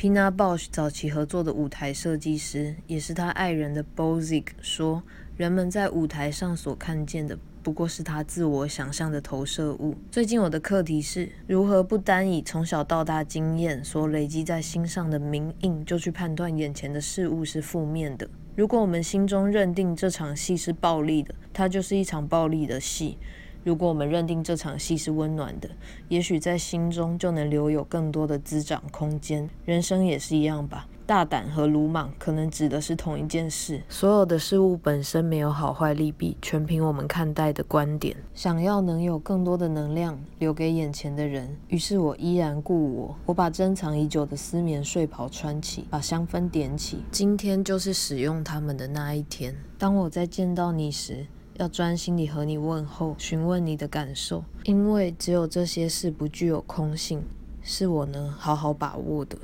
Pina Bausch 早期合作的舞台设计师，也是他爱人的 Bozic 说：“人们在舞台上所看见的，不过是他自我想象的投射物。”最近我的课题是如何不单以从小到大经验所累积在心上的名印，就去判断眼前的事物是负面的。如果我们心中认定这场戏是暴力的，它就是一场暴力的戏。如果我们认定这场戏是温暖的，也许在心中就能留有更多的滋长空间。人生也是一样吧，大胆和鲁莽可能指的是同一件事。所有的事物本身没有好坏利弊，全凭我们看待的观点。想要能有更多的能量留给眼前的人，于是我依然故我。我把珍藏已久的丝棉睡袍穿起，把香氛点起。今天就是使用它们的那一天。当我再见到你时。要专心地和你问候，询问你的感受，因为只有这些事不具有空性，是我能好好把握的。